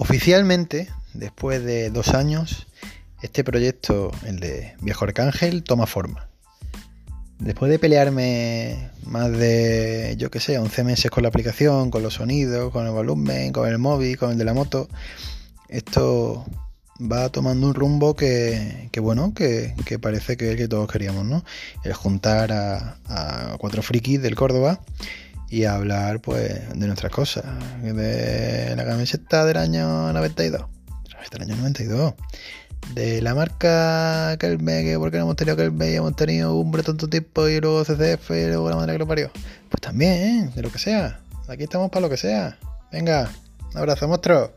Oficialmente, después de dos años, este proyecto, el de Viejo Arcángel, toma forma. Después de pelearme más de, yo qué sé, 11 meses con la aplicación, con los sonidos, con el volumen, con el móvil, con el de la moto, esto va tomando un rumbo que, bueno, que, parece que es el que todos queríamos, ¿no? El juntar a cuatro frikis del Córdoba y hablar pues de nuestras cosas, de la camiseta del año 92, del año 92, de la marca Kelme, que porque no hemos tenido Kelme y hemos tenido un tanto tiempo y luego CCF y luego la madre que lo parió. Pues también, ¿eh? de lo que sea, aquí estamos para lo que sea. Venga, un abrazo, monstruo.